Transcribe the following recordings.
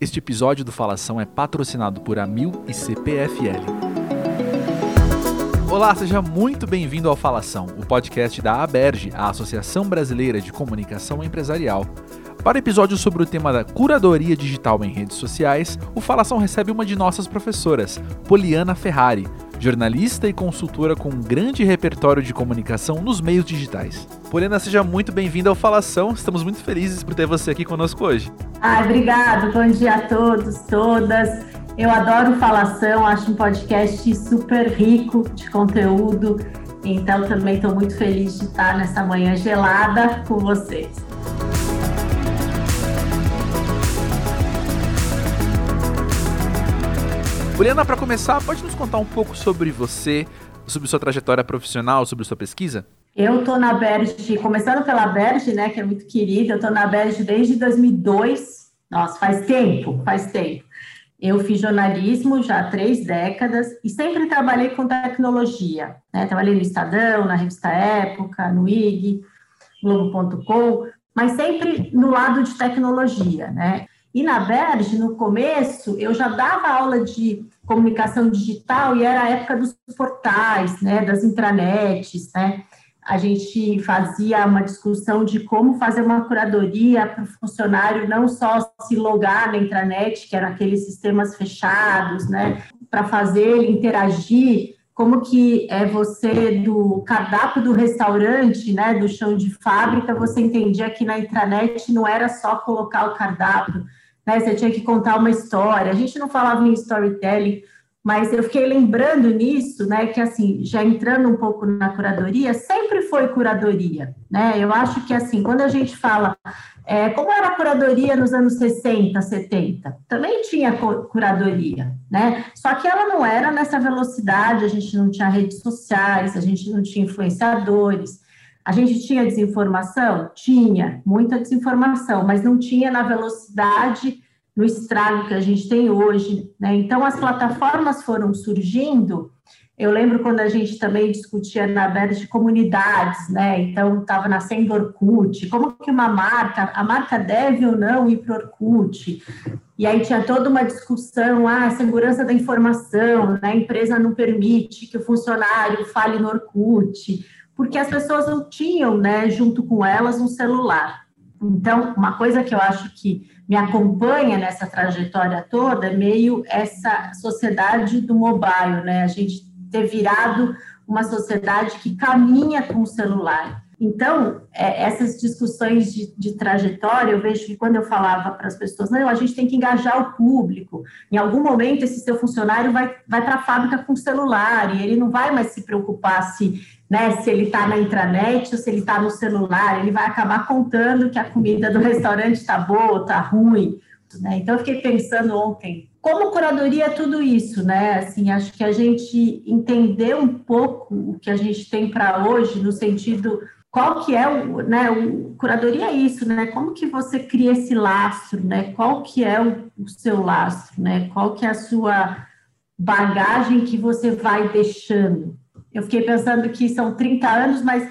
Este episódio do Falação é patrocinado por Amil e CPFL. Olá, seja muito bem-vindo ao Falação, o podcast da ABERGE, a Associação Brasileira de Comunicação Empresarial. Para o episódio sobre o tema da curadoria digital em redes sociais, o Falação recebe uma de nossas professoras, Poliana Ferrari, jornalista e consultora com um grande repertório de comunicação nos meios digitais. Poliana, seja muito bem-vinda ao Falação. Estamos muito felizes por ter você aqui conosco hoje. Ah, obrigado. Bom dia a todos, todas. Eu adoro Falação, acho um podcast super rico de conteúdo. Então, também estou muito feliz de estar nessa manhã gelada com vocês. Poliana, para começar, pode nos contar um pouco sobre você, sobre sua trajetória profissional, sobre sua pesquisa? Eu estou na Berge, começando pela Berge, né, que é muito querida, eu estou na Berge desde 2002. Nossa, faz tempo, faz tempo. Eu fiz jornalismo já há três décadas e sempre trabalhei com tecnologia. Né? Trabalhei no Estadão, na revista Época, no IG, Globo.com, mas sempre no lado de tecnologia, né? E na Verge, no começo, eu já dava aula de comunicação digital e era a época dos portais, né, das intranets, né? A gente fazia uma discussão de como fazer uma curadoria para o funcionário não só se logar na intranet, que eram aqueles sistemas fechados, né, para fazer ele interagir como que é você do cardápio do restaurante, né, do chão de fábrica, você entendia que na intranet não era só colocar o cardápio, né? Você tinha que contar uma história. A gente não falava em storytelling, mas eu fiquei lembrando nisso, né? Que assim, já entrando um pouco na curadoria, sempre foi curadoria, né? Eu acho que assim, quando a gente fala é, como era a curadoria nos anos 60, 70, também tinha curadoria, né? Só que ela não era nessa velocidade, a gente não tinha redes sociais, a gente não tinha influenciadores. A gente tinha desinformação? Tinha, muita desinformação, mas não tinha na velocidade, no estrago que a gente tem hoje. Né? Então, as plataformas foram surgindo. Eu lembro quando a gente também discutia na aberta de comunidades, né? Então, estava nascendo Orkut, como que uma marca, a marca deve ou não ir para Orkut? E aí tinha toda uma discussão, ah, segurança da informação, né? a empresa não permite que o funcionário fale no Orkut porque as pessoas não tinham, né, junto com elas, um celular. Então, uma coisa que eu acho que me acompanha nessa trajetória toda é meio essa sociedade do mobile, né? A gente ter virado uma sociedade que caminha com o celular. Então, é, essas discussões de, de, trajetória, eu vejo que quando eu falava para as pessoas, não, a gente tem que engajar o público. Em algum momento, esse seu funcionário vai, vai para a fábrica com celular e ele não vai mais se preocupar se né, se ele está na intranet ou se ele está no celular, ele vai acabar contando que a comida do restaurante está boa, está ruim. Né? Então, eu fiquei pensando ontem, como curadoria é tudo isso, né? Assim, acho que a gente entender um pouco o que a gente tem para hoje, no sentido qual que é o, né, o curadoria é isso, né? Como que você cria esse lastro, né? Qual que é o, o seu lastro, né? Qual que é a sua bagagem que você vai deixando, eu fiquei pensando que são 30 anos, mas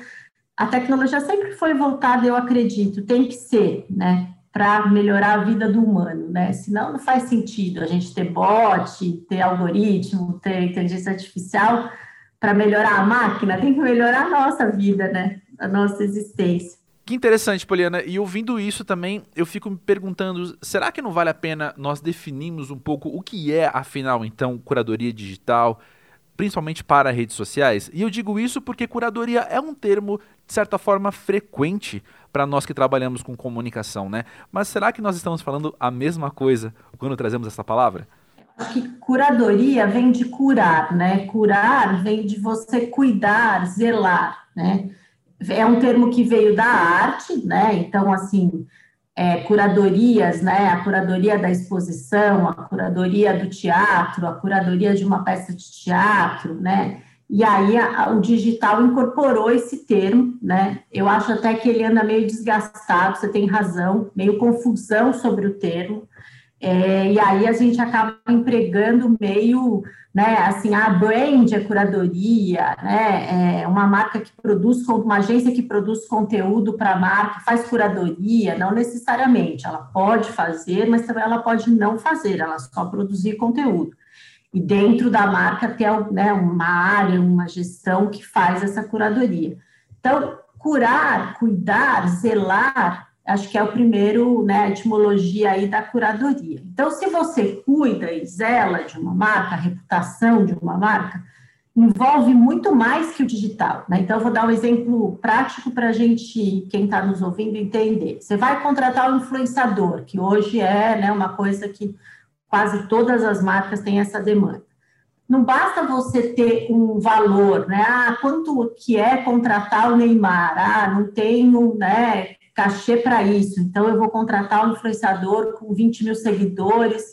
a tecnologia sempre foi voltada, eu acredito, tem que ser, né? Para melhorar a vida do humano, né? Senão não faz sentido a gente ter bot, ter algoritmo, ter inteligência artificial para melhorar a máquina, tem que melhorar a nossa vida, né? A nossa existência. Que interessante, Poliana. E ouvindo isso também, eu fico me perguntando: será que não vale a pena nós definirmos um pouco o que é, afinal, então, curadoria digital? principalmente para redes sociais. E eu digo isso porque curadoria é um termo, de certa forma, frequente para nós que trabalhamos com comunicação, né? Mas será que nós estamos falando a mesma coisa quando trazemos essa palavra? Acho que curadoria vem de curar, né? Curar vem de você cuidar, zelar, né? É um termo que veio da arte, né? Então, assim, é, curadorias, né? A curadoria da exposição, a curadoria do teatro, a curadoria de uma peça de teatro, né? E aí a, o digital incorporou esse termo, né? Eu acho até que ele anda meio desgastado, você tem razão, meio confusão sobre o termo. É, e aí a gente acaba empregando meio, né, assim, a brand é curadoria, né, é uma marca que produz, uma agência que produz conteúdo para a marca, faz curadoria, não necessariamente, ela pode fazer, mas também ela pode não fazer, ela só produzir conteúdo. E dentro da marca ter né, uma área, uma gestão que faz essa curadoria. Então, curar, cuidar, zelar acho que é o primeiro, né, etimologia aí da curadoria. Então, se você cuida e zela de uma marca, a reputação de uma marca, envolve muito mais que o digital, né? Então, eu vou dar um exemplo prático para a gente, quem está nos ouvindo, entender. Você vai contratar um influenciador, que hoje é né, uma coisa que quase todas as marcas têm essa demanda. Não basta você ter um valor, né? Ah, quanto que é contratar o Neymar? Ah, não tenho, né? Cachê para isso. Então, eu vou contratar um influenciador com 20 mil seguidores,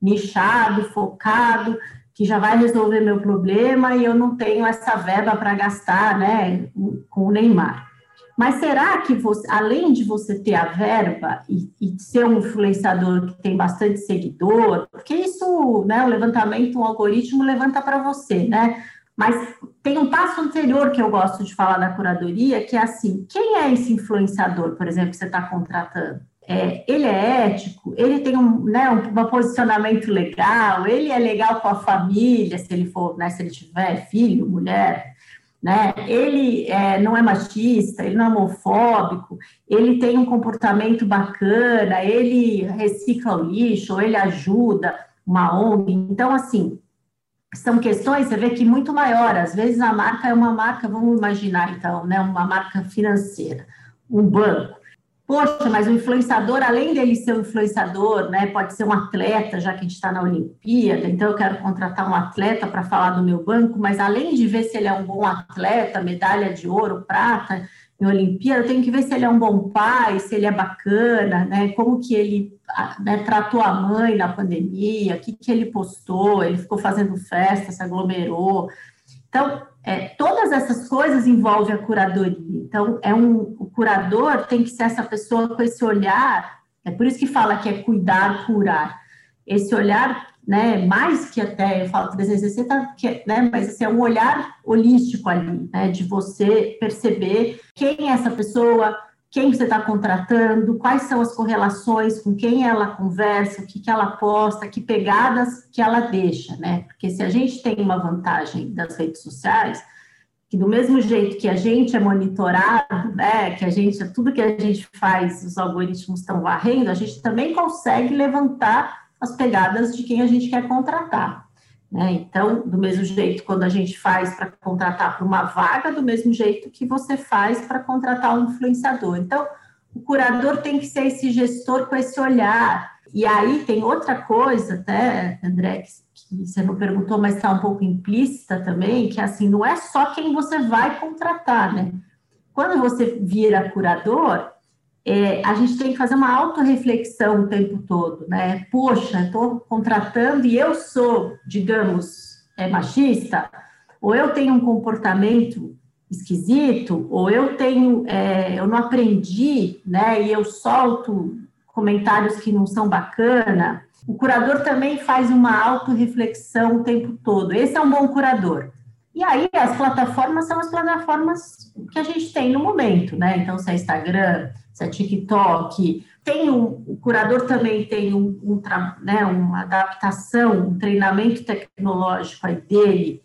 nichado, focado, que já vai resolver meu problema e eu não tenho essa verba para gastar né, com o Neymar. Mas será que você, além de você ter a verba e, e ser um influenciador que tem bastante seguidor, porque isso, né, o levantamento, um algoritmo levanta para você, né? Mas tem um passo anterior que eu gosto de falar da curadoria, que é assim: quem é esse influenciador, por exemplo, que você está contratando? É, ele é ético, ele tem um, né, um, um, posicionamento legal, ele é legal com a família, se ele for, né, se ele tiver filho, mulher, né? Ele é, não é machista, ele não é homofóbico, ele tem um comportamento bacana, ele recicla o lixo, ele ajuda uma ONG. Então, assim, são questões, você vê que muito maior, às vezes a marca é uma marca, vamos imaginar então, né, uma marca financeira, um banco. Poxa, mas o influenciador, além dele ser um influenciador, né, pode ser um atleta, já que a gente está na Olimpíada, então eu quero contratar um atleta para falar do meu banco, mas além de ver se ele é um bom atleta, medalha de ouro, prata, em Olimpíada, eu tenho que ver se ele é um bom pai, se ele é bacana, né? Como que ele né, tratou a mãe na pandemia, o que, que ele postou, ele ficou fazendo festa, se aglomerou. Então, é, todas essas coisas envolvem a curadoria. Então, é um, o curador tem que ser essa pessoa com esse olhar, é por isso que fala que é cuidar, curar. Esse olhar né, mais que até, eu falo 360, que, né, mas assim, é um olhar holístico ali, né, de você perceber quem é essa pessoa, quem você está contratando, quais são as correlações, com quem ela conversa, o que, que ela posta, que pegadas que ela deixa, né? Porque se a gente tem uma vantagem das redes sociais, que do mesmo jeito que a gente é monitorado, né, que a gente, tudo que a gente faz, os algoritmos estão varrendo, a gente também consegue levantar as pegadas de quem a gente quer contratar. Né? Então, do mesmo jeito, quando a gente faz para contratar para uma vaga, do mesmo jeito que você faz para contratar um influenciador. Então, o curador tem que ser esse gestor com esse olhar. E aí tem outra coisa, até, André, que, que você não perguntou, mas está um pouco implícita também, que assim, não é só quem você vai contratar, né? Quando você vira curador, é, a gente tem que fazer uma autorreflexão o tempo todo, né? Poxa, estou contratando e eu sou, digamos, é, machista, ou eu tenho um comportamento esquisito, ou eu tenho, é, eu não aprendi, né? E eu solto comentários que não são bacana. O curador também faz uma autorreflexão o tempo todo. Esse é um bom curador. E aí, as plataformas são as plataformas que a gente tem no momento, né? Então, se é Instagram, se é TikTok, tem um, o curador também tem um, um né, uma adaptação, um treinamento tecnológico aí dele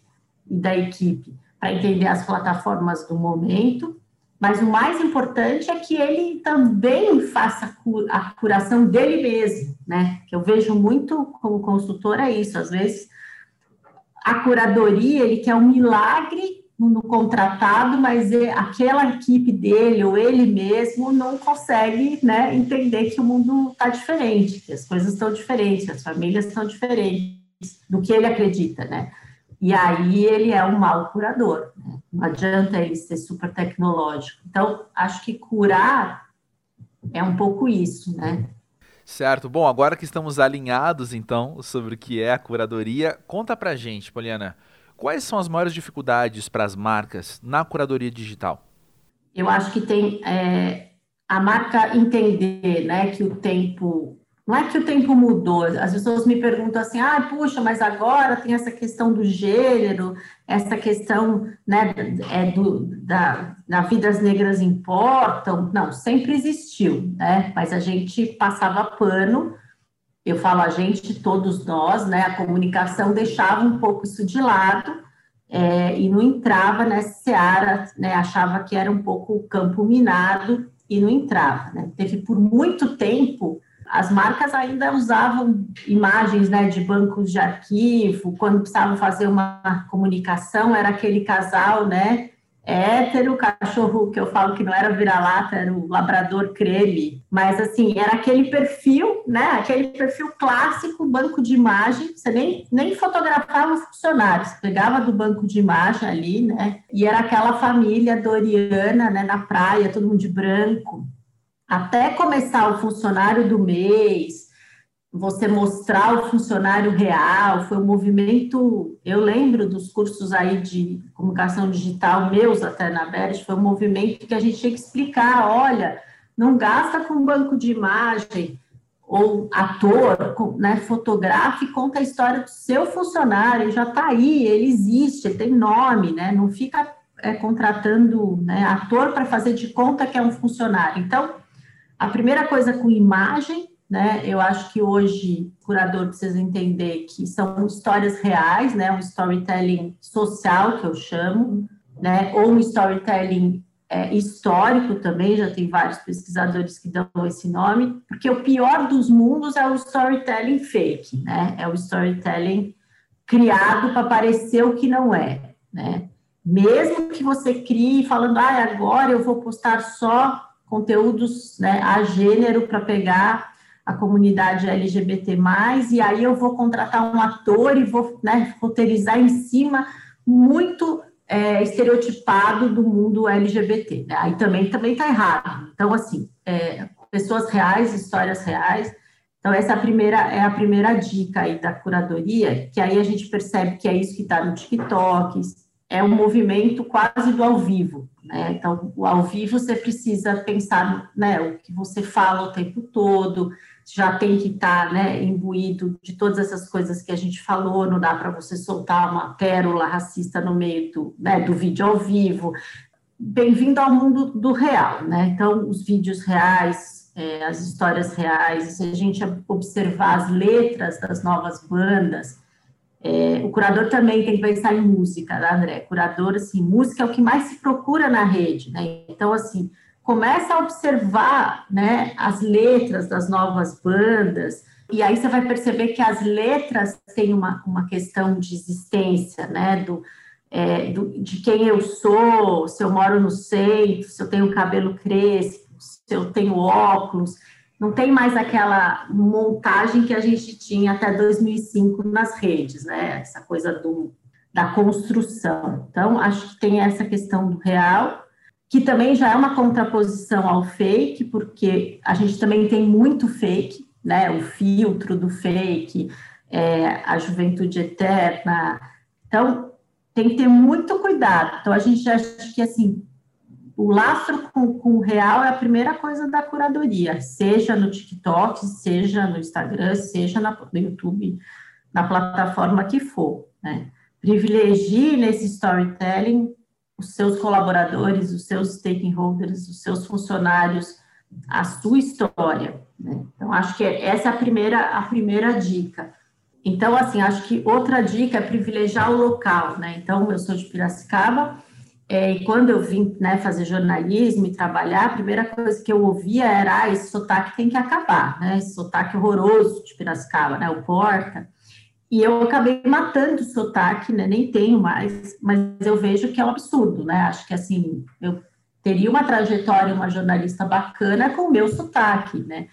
e da equipe para entender as plataformas do momento, mas o mais importante é que ele também faça a curação dele mesmo, né? Que eu vejo muito como consultora é isso, às vezes a curadoria, ele quer um milagre no contratado, mas aquela equipe dele ou ele mesmo não consegue né, entender que o mundo está diferente, que as coisas estão diferentes, as famílias estão diferentes do que ele acredita, né? E aí ele é um mau curador. Né? Não adianta ele ser super tecnológico. Então, acho que curar é um pouco isso, né? Certo. Bom, agora que estamos alinhados, então, sobre o que é a curadoria, conta pra gente, Poliana, Quais são as maiores dificuldades para as marcas na curadoria digital? Eu acho que tem é, a marca entender né, que o tempo não é que o tempo mudou, as pessoas me perguntam assim, ah, puxa, mas agora tem essa questão do gênero, essa questão, né, é do, da, da vidas negras importam, não, sempre existiu, né, mas a gente passava pano, eu falo a gente, todos nós, né, a comunicação deixava um pouco isso de lado, é, e não entrava nessa seara, né, achava que era um pouco campo minado, e não entrava, né, teve por muito tempo as marcas ainda usavam imagens né, de bancos de arquivo, quando precisavam fazer uma comunicação, era aquele casal, né? Hétero, cachorro que eu falo que não era vira-lata, era o labrador creme, mas assim, era aquele perfil, né? Aquele perfil clássico, banco de imagem, você nem, nem fotografava funcionários, pegava do banco de imagem ali, né? E era aquela família doriana, né, na praia, todo mundo de branco, até começar o funcionário do mês, você mostrar o funcionário real, foi um movimento, eu lembro dos cursos aí de comunicação digital meus até na Berge, foi um movimento que a gente tinha que explicar, olha, não gasta com banco de imagem, ou ator, né, fotografe, conta a história do seu funcionário, ele já está aí, ele existe, ele tem nome, né, não fica é, contratando né, ator para fazer de conta que é um funcionário. Então, a primeira coisa com imagem, né? Eu acho que hoje o curador precisa entender que são histórias reais, né? Um storytelling social que eu chamo, né? Ou um storytelling é, histórico também, já tem vários pesquisadores que dão esse nome, porque o pior dos mundos é o storytelling fake, né? É o storytelling criado para parecer o que não é, né? Mesmo que você crie falando, ah, agora eu vou postar só conteúdos né, a gênero para pegar a comunidade LGBT+, e aí eu vou contratar um ator e vou né, roteirizar em cima muito é, estereotipado do mundo LGBT. Né? Aí também também está errado. Então, assim, é, pessoas reais, histórias reais. Então, essa é a primeira, é a primeira dica aí da curadoria, que aí a gente percebe que é isso que está no TikTok, é um movimento quase do ao vivo. Né? Então, o ao vivo você precisa pensar né, o que você fala o tempo todo, já tem que estar tá, né, imbuído de todas essas coisas que a gente falou, não dá para você soltar uma pérola racista no meio do, né, do vídeo ao vivo. Bem-vindo ao mundo do real, né? Então, os vídeos reais, é, as histórias reais, se a gente observar as letras das novas bandas, é, o curador também tem que pensar em música, né, André? Curador, assim, música é o que mais se procura na rede, né? Então, assim, começa a observar, né, as letras das novas bandas, e aí você vai perceber que as letras têm uma, uma questão de existência, né, do, é, do, de quem eu sou, se eu moro no centro, se eu tenho cabelo crespo, se eu tenho óculos, não tem mais aquela montagem que a gente tinha até 2005 nas redes, né? Essa coisa do, da construção. Então, acho que tem essa questão do real, que também já é uma contraposição ao fake, porque a gente também tem muito fake, né? O filtro do fake, é, a juventude eterna. Então, tem que ter muito cuidado. Então, a gente acha que, assim, o lastro com, com, o real é a primeira coisa da curadoria, seja no TikTok, seja no Instagram, seja na, no YouTube, na plataforma que for. Né? Privilegie nesse storytelling os seus colaboradores, os seus stakeholders, os seus funcionários, a sua história. Né? Então, acho que essa é a primeira, a primeira dica. Então, assim, acho que outra dica é privilegiar o local, né? Então, eu sou de Piracicaba, é, e quando eu vim né, fazer jornalismo e trabalhar, a primeira coisa que eu ouvia era: ah, esse sotaque tem que acabar, né? Esse sotaque horroroso de Piracicaba, né? O Porta. E eu acabei matando o sotaque, né? Nem tenho mais, mas eu vejo que é um absurdo, né? Acho que assim, eu teria uma trajetória, uma jornalista bacana com o meu sotaque, né?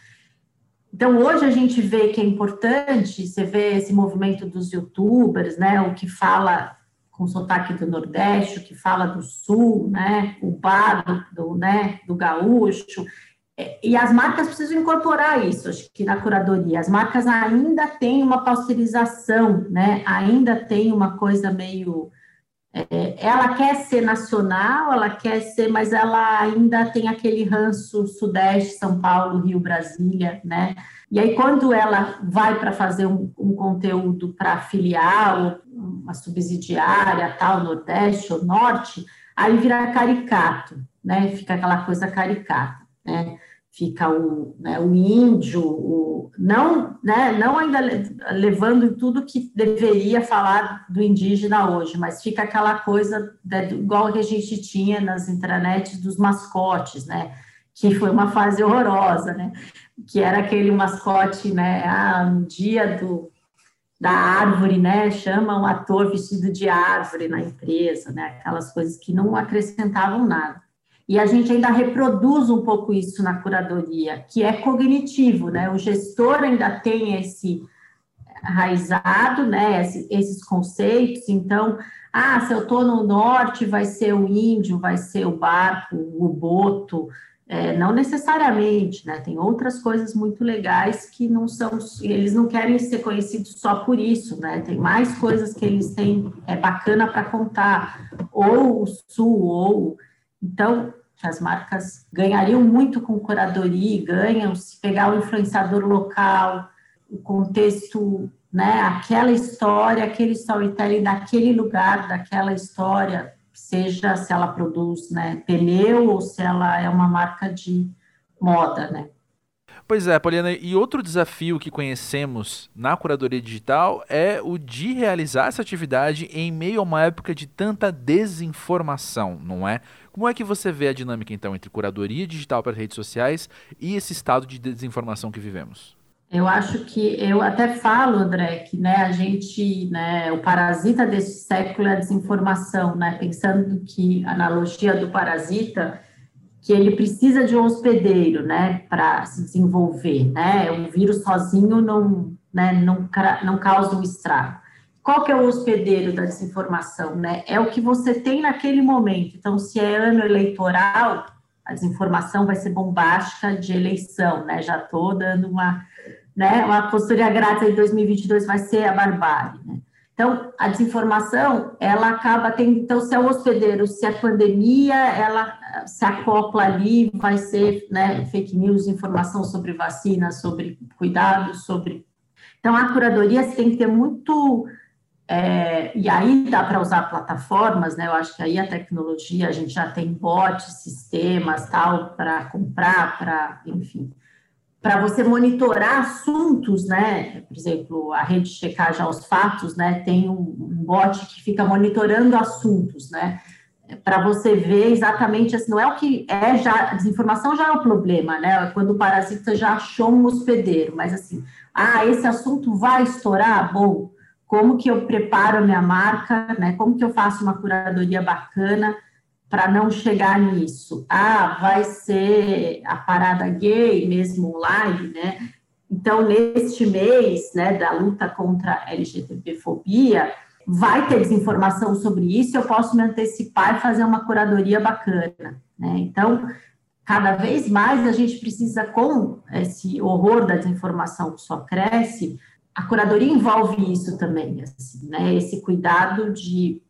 Então, hoje a gente vê que é importante, você vê esse movimento dos youtubers, né? O que fala com sotaque do Nordeste, que fala do Sul, né, o bar do, né, do gaúcho, e as marcas precisam incorporar isso, acho que na curadoria. As marcas ainda têm uma pasteurização, né, ainda tem uma coisa meio é, ela quer ser nacional, ela quer ser, mas ela ainda tem aquele ranço Sudeste, São Paulo, Rio, Brasília, né? E aí, quando ela vai para fazer um, um conteúdo para filial, uma subsidiária, tal, Nordeste ou Norte, aí vira caricato, né? Fica aquela coisa caricata, né? Fica o, né, o índio, o, não, né, não ainda levando tudo que deveria falar do indígena hoje, mas fica aquela coisa né, igual que a gente tinha nas intranets dos mascotes, né? Que foi uma fase horrorosa, né? Que era aquele mascote, né? Ah, no dia do, da árvore, né? Chama um ator vestido de árvore na empresa, né? Aquelas coisas que não acrescentavam nada. E a gente ainda reproduz um pouco isso na curadoria, que é cognitivo, né? O gestor ainda tem esse raizado, né? esses conceitos. Então, ah, se eu estou no norte, vai ser o índio, vai ser o barco, o boto, é, não necessariamente, né? Tem outras coisas muito legais que não são, eles não querem ser conhecidos só por isso, né? Tem mais coisas que eles têm, é bacana para contar, ou o sul, ou. Então, as marcas ganhariam muito com curadoria, ganham se pegar o influenciador local, o contexto, né? Aquela história, aquele storytelling daquele lugar, daquela história seja se ela produz né, pneu ou se ela é uma marca de moda, né? Pois é, Poliana, e outro desafio que conhecemos na curadoria digital é o de realizar essa atividade em meio a uma época de tanta desinformação, não é? Como é que você vê a dinâmica então entre curadoria digital para redes sociais e esse estado de desinformação que vivemos? Eu acho que eu até falo, André, que né, a gente, né, o parasita desse século é a desinformação, né? Pensando que a analogia do parasita, que ele precisa de um hospedeiro, né, para se desenvolver, né? O vírus sozinho não, né, não, não causa um estrago. Qual que é o hospedeiro da desinformação, né? É o que você tem naquele momento. Então, se é ano eleitoral, a desinformação vai ser bombástica de eleição, né? Já estou dando uma né? Uma consultoria grátis em 2022 vai ser a barbárie, né? Então, a desinformação, ela acaba tendo, então, se é o hospedeiro, se é pandemia, ela se acopla ali, vai ser, né, fake news, informação sobre vacina, sobre cuidado, sobre... Então, a curadoria tem que ter muito... É, e aí dá para usar plataformas, né? Eu acho que aí a tecnologia, a gente já tem bots, sistemas, tal, para comprar, para, enfim para você monitorar assuntos, né? Por exemplo, a rede de checagem aos fatos, né? Tem um, um bot que fica monitorando assuntos, né? Para você ver exatamente assim, não é o que é já, desinformação já é o problema, né? Quando o parasita já achou um hospedeiro, mas assim, ah, esse assunto vai estourar? Bom, como que eu preparo a minha marca, né? Como que eu faço uma curadoria bacana? para não chegar nisso. Ah, vai ser a parada gay mesmo online, né? Então, neste mês, né, da luta contra a LGBTfobia, vai ter desinformação sobre isso, eu posso me antecipar e fazer uma curadoria bacana, né? Então, cada vez mais a gente precisa, com esse horror da desinformação que só cresce, a curadoria envolve isso também, assim, né? Esse cuidado de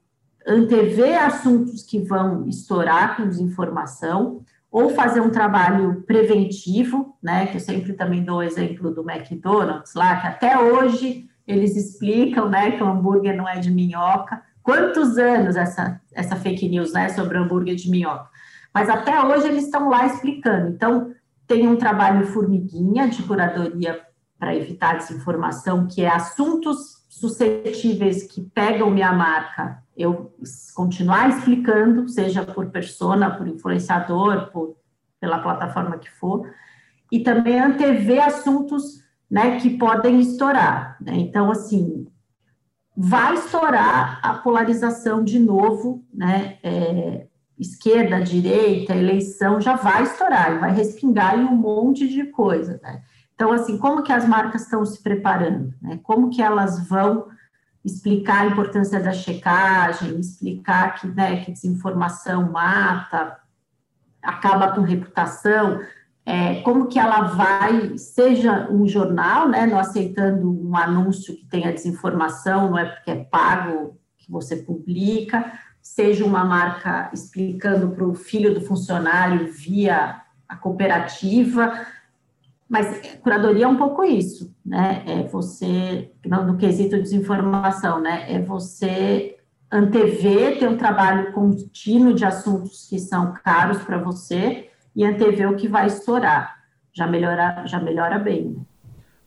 antever assuntos que vão estourar com desinformação, ou fazer um trabalho preventivo, né, que eu sempre também dou o exemplo do McDonald's lá, que até hoje eles explicam, né, que o hambúrguer não é de minhoca. Quantos anos essa, essa fake news, né, sobre hambúrguer de minhoca? Mas até hoje eles estão lá explicando. Então, tem um trabalho formiguinha de curadoria para evitar desinformação, que é assuntos suscetíveis que pegam minha marca eu continuar explicando, seja por persona, por influenciador, por, pela plataforma que for, e também antever assuntos né, que podem estourar. Né? Então, assim, vai estourar a polarização de novo, né? É, esquerda, direita, eleição, já vai estourar, vai respingar em um monte de coisa, né? Então, assim, como que as marcas estão se preparando, né? Como que elas vão explicar a importância da checagem, explicar que, né, que desinformação mata, acaba com reputação, é, como que ela vai, seja um jornal, né, não aceitando um anúncio que tenha desinformação, não é porque é pago que você publica, seja uma marca explicando para o filho do funcionário via a cooperativa, mas curadoria é um pouco isso, né? É você, no quesito desinformação, né? É você antever, ter um trabalho contínuo de assuntos que são caros para você e antever o que vai estourar. Já melhora, já melhora bem. Né?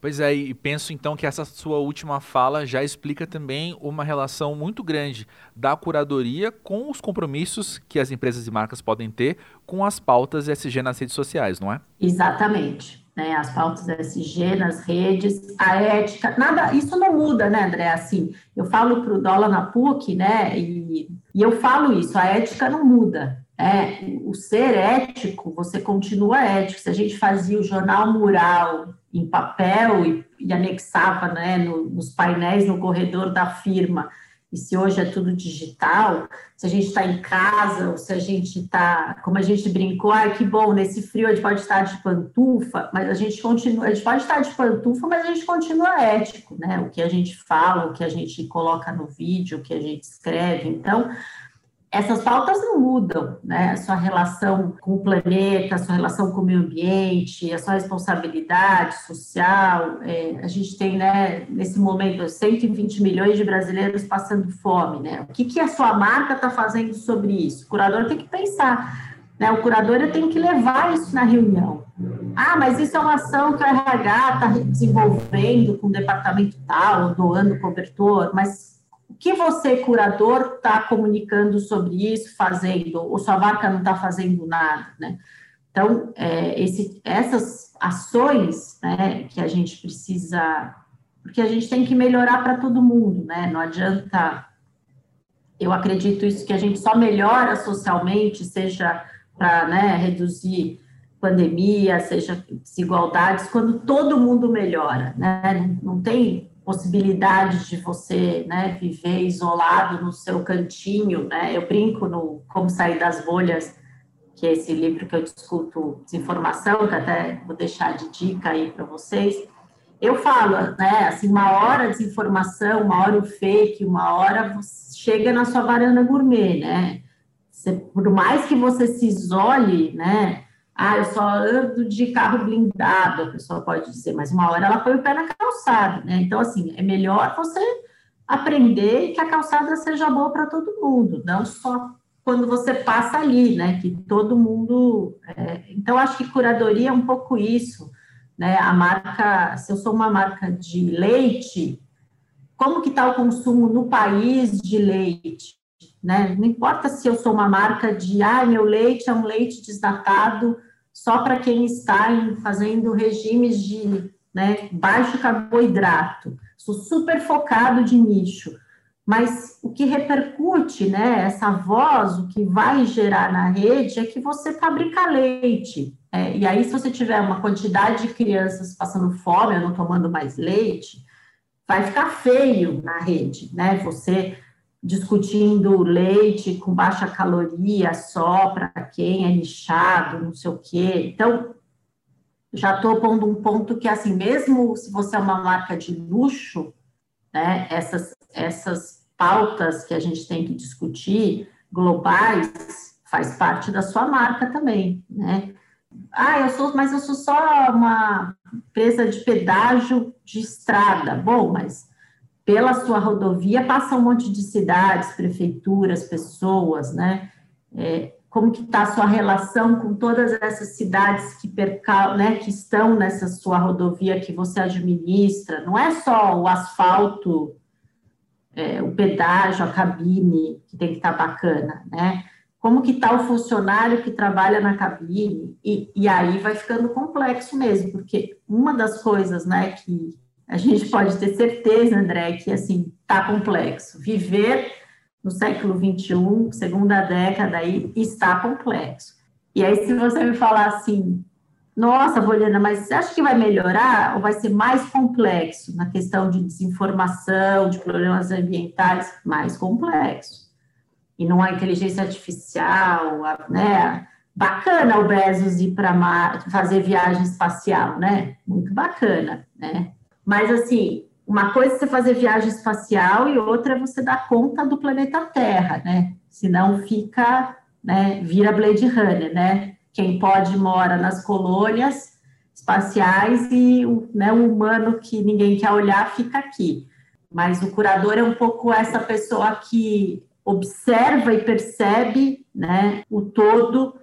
Pois é, e penso então que essa sua última fala já explica também uma relação muito grande da curadoria com os compromissos que as empresas e marcas podem ter com as pautas SG nas redes sociais, não é? Exatamente. Né, as pautas SG nas redes, a ética, nada, isso não muda, né, André? Assim, eu falo para o dólar na PUC, né, e, e eu falo isso, a ética não muda, é, o ser ético, você continua ético. Se a gente fazia o jornal mural em papel e, e anexava né, no, nos painéis no corredor da firma, e se hoje é tudo digital, se a gente está em casa, ou se a gente está, como a gente brincou, ah, que bom, nesse frio a gente pode estar de pantufa, mas a gente continua, a gente pode estar de pantufa, mas a gente continua ético, né? O que a gente fala, o que a gente coloca no vídeo, o que a gente escreve. Então, essas pautas não mudam, né? A sua relação com o planeta, a sua relação com o meio ambiente, a sua responsabilidade social. É, a gente tem, né, nesse momento, 120 milhões de brasileiros passando fome, né? O que, que a sua marca está fazendo sobre isso? O curador tem que pensar, né? O curador tem que levar isso na reunião. Ah, mas isso é uma ação que o RH está desenvolvendo com o departamento tal, doando cobertor, mas o que você, curador, está comunicando sobre isso, fazendo, ou sua marca não está fazendo nada, né? Então, é, esse, essas ações né, que a gente precisa, porque a gente tem que melhorar para todo mundo, né? Não adianta, eu acredito isso que a gente só melhora socialmente, seja para né, reduzir pandemia, seja desigualdades, quando todo mundo melhora, né? Não tem possibilidade de você né, viver isolado no seu cantinho, né? Eu brinco no Como Sair das Bolhas, que é esse livro que eu discuto desinformação, que até vou deixar de dica aí para vocês. Eu falo, né, assim, uma hora desinformação, uma hora o fake, uma hora chega na sua varanda gourmet, né? Você, por mais que você se isole, né, ah, eu só ando de carro blindado, a pessoa pode dizer, mas uma hora ela põe o pé na calçada, né? Então, assim, é melhor você aprender que a calçada seja boa para todo mundo, não só quando você passa ali, né? Que todo mundo. É... Então, acho que curadoria é um pouco isso, né? A marca, se eu sou uma marca de leite, como que está o consumo no país de leite? Né? Não importa se eu sou uma marca de, ah, meu leite é um leite desnatado só para quem está em, fazendo regimes de né, baixo carboidrato. Sou super focado de nicho. Mas o que repercute, né, essa voz, o que vai gerar na rede é que você fabrica leite. É, e aí, se você tiver uma quantidade de crianças passando fome ou não tomando mais leite, vai ficar feio na rede, né? Você discutindo leite com baixa caloria só para quem é nichado, não sei o quê. Então, já estou pondo um ponto que, assim, mesmo se você é uma marca de luxo, né, essas, essas pautas que a gente tem que discutir, globais, faz parte da sua marca também, né? Ah, eu sou, mas eu sou só uma empresa de pedágio de estrada. Bom, mas pela sua rodovia passa um monte de cidades, prefeituras, pessoas, né? É, como que está a sua relação com todas essas cidades que, percal, né, que estão nessa sua rodovia que você administra? Não é só o asfalto, é, o pedágio, a cabine que tem que estar tá bacana, né? Como que está o funcionário que trabalha na cabine? E, e aí vai ficando complexo mesmo, porque uma das coisas, né, que a gente pode ter certeza, André, que assim está complexo. Viver no século XXI, segunda década, aí está complexo. E aí, se você me falar assim, nossa, Poliana, mas você acha que vai melhorar ou vai ser mais complexo na questão de desinformação, de problemas ambientais? Mais complexo. E não há inteligência artificial, né? Bacana o Bezos ir para fazer viagem espacial, né? Muito bacana, né? Mas, assim, uma coisa é você fazer viagem espacial e outra é você dar conta do planeta Terra, né? senão fica, né, vira Blade Runner, né? Quem pode mora nas colônias espaciais e né, o humano que ninguém quer olhar fica aqui. Mas o curador é um pouco essa pessoa que observa e percebe né, o todo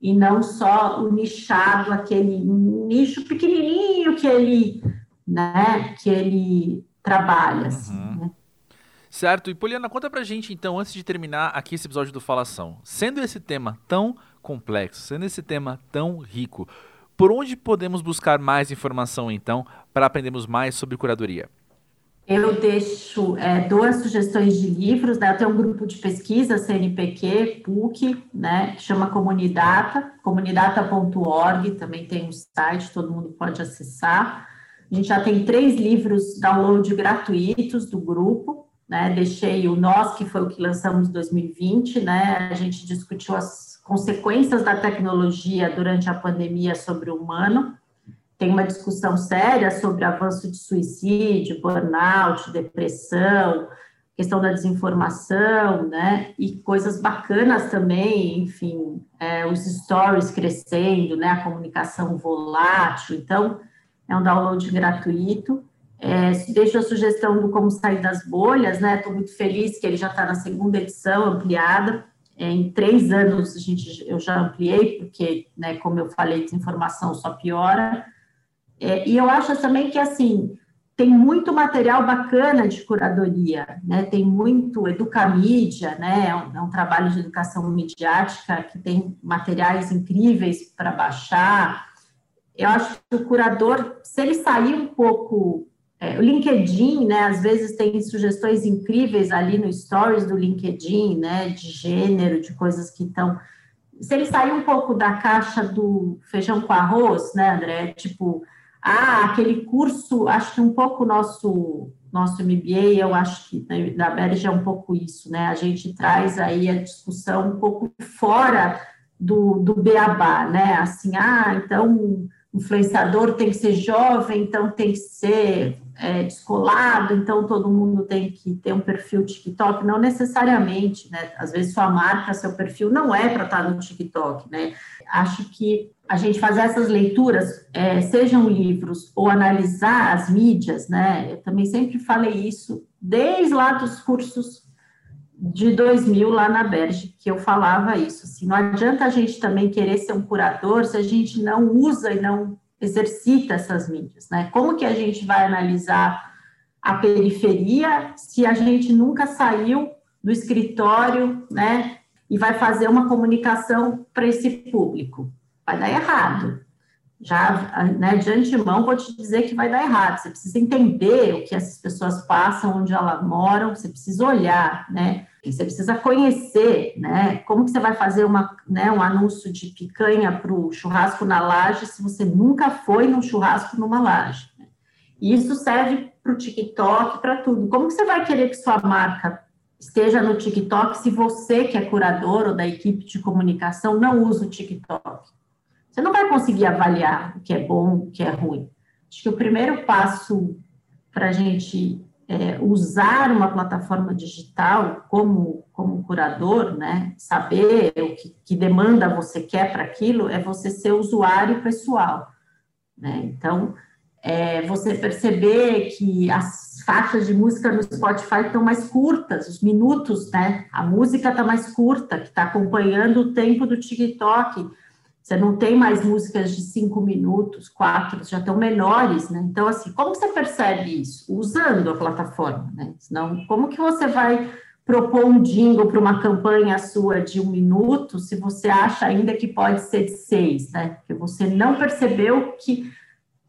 e não só o nichado, aquele nicho pequenininho que ele, né, que ele trabalha. Assim, uhum. né? Certo. E Poliana, conta pra gente então, antes de terminar aqui esse episódio do Falação, sendo esse tema tão complexo, sendo esse tema tão rico, por onde podemos buscar mais informação então para aprendermos mais sobre curadoria? Eu deixo é, duas sugestões de livros, né? Eu tenho um grupo de pesquisa, CNPq, PUC, né? Que chama Comunidata, comunidata.org, também tem um site, todo mundo pode acessar. A gente já tem três livros download gratuitos do grupo, né? Deixei o Nós, que foi o que lançamos em 2020, né? A gente discutiu as consequências da tecnologia durante a pandemia sobre o humano tem uma discussão séria sobre avanço de suicídio, burnout, depressão, questão da desinformação, né? E coisas bacanas também, enfim, é, os stories crescendo, né? A comunicação volátil. Então, é um download gratuito. É, deixo a sugestão do Como Sair das Bolhas, né? Estou muito feliz que ele já está na segunda edição ampliada. É, em três anos a gente, eu já ampliei, porque, né, como eu falei, desinformação só piora. É, e eu acho também que, assim, tem muito material bacana de curadoria, né? Tem muito Educamídia, né? É um, é um trabalho de educação midiática que tem materiais incríveis para baixar. Eu acho que o curador, se ele sair um pouco é, o LinkedIn, né, às vezes tem sugestões incríveis ali no stories do LinkedIn, né, de gênero, de coisas que estão. Se ele sair um pouco da caixa do feijão com arroz, né, André, tipo, ah, aquele curso, acho que um pouco nosso nosso MBA, eu acho que na Berge é um pouco isso, né? A gente traz aí a discussão um pouco fora do, do beabá, né? Assim, ah, então influenciador tem que ser jovem, então tem que ser é, descolado, então todo mundo tem que ter um perfil TikTok, não necessariamente, né? Às vezes sua marca, seu perfil não é para estar no TikTok, né? Acho que a gente fazer essas leituras, é, sejam livros ou analisar as mídias, né? Eu também sempre falei isso desde lá dos cursos de 2000 lá na Berge, que eu falava isso. Assim, não adianta a gente também querer ser um curador se a gente não usa e não exercita essas mídias, né? Como que a gente vai analisar a periferia se a gente nunca saiu do escritório, né? E vai fazer uma comunicação para esse público? Vai dar errado. Já, né, de antemão, vou te dizer que vai dar errado. Você precisa entender o que essas pessoas passam, onde elas moram, você precisa olhar, né? Você precisa conhecer, né? Como que você vai fazer uma, né, um anúncio de picanha para o churrasco na laje se você nunca foi num churrasco numa laje? Né? E isso serve para o TikTok, para tudo. Como que você vai querer que sua marca esteja no TikTok se você, que é curador ou da equipe de comunicação, não usa o TikTok? Você não vai conseguir avaliar o que é bom, o que é ruim. Acho que o primeiro passo para a gente é, usar uma plataforma digital como, como curador, né, saber o que, que demanda você quer para aquilo, é você ser usuário pessoal. Né? Então, é, você perceber que as faixas de música no Spotify estão mais curtas, os minutos, né? A música está mais curta, que está acompanhando o tempo do TikTok você não tem mais músicas de cinco minutos, quatro, já estão menores, né? Então, assim, como você percebe isso? Usando a plataforma, né? Senão, como que você vai propor um jingle para uma campanha sua de um minuto se você acha ainda que pode ser de seis, né? Porque você não percebeu que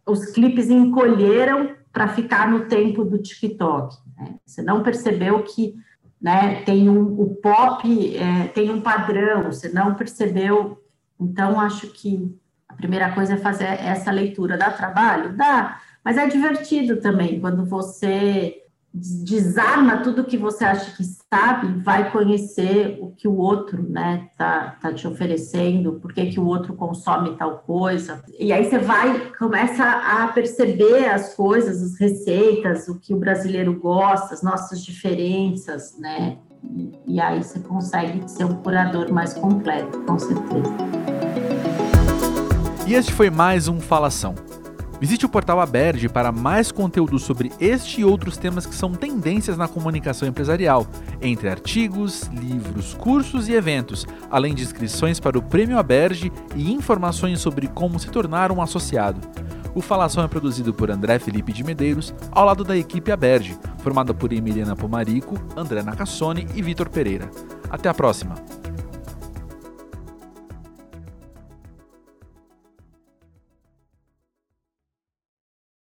os clipes encolheram para ficar no tempo do TikTok. Né? Você não percebeu que né, tem um, o pop é, tem um padrão, você não percebeu então, acho que a primeira coisa é fazer essa leitura. Dá trabalho? Dá, mas é divertido também quando você desarma tudo que você acha que sabe, vai conhecer o que o outro, né, tá, tá te oferecendo, por que, que o outro consome tal coisa. E aí você vai, começa a perceber as coisas, as receitas, o que o brasileiro gosta, as nossas diferenças, né, E, aí você consegue ser um curador mais completo, com certeza. E este foi mais um Falação. Visite o portal Aberge para mais conteúdo sobre este e outros temas que são tendências na comunicação empresarial, entre artigos, livros, cursos e eventos, além de inscrições para o Prêmio Aberge e informações sobre como se tornar um associado. O Falação é produzido por André Felipe de Medeiros, ao lado da equipe Aberge, formada por Emiliana Pomarico, André Nacassone e Vitor Pereira. Até a próxima!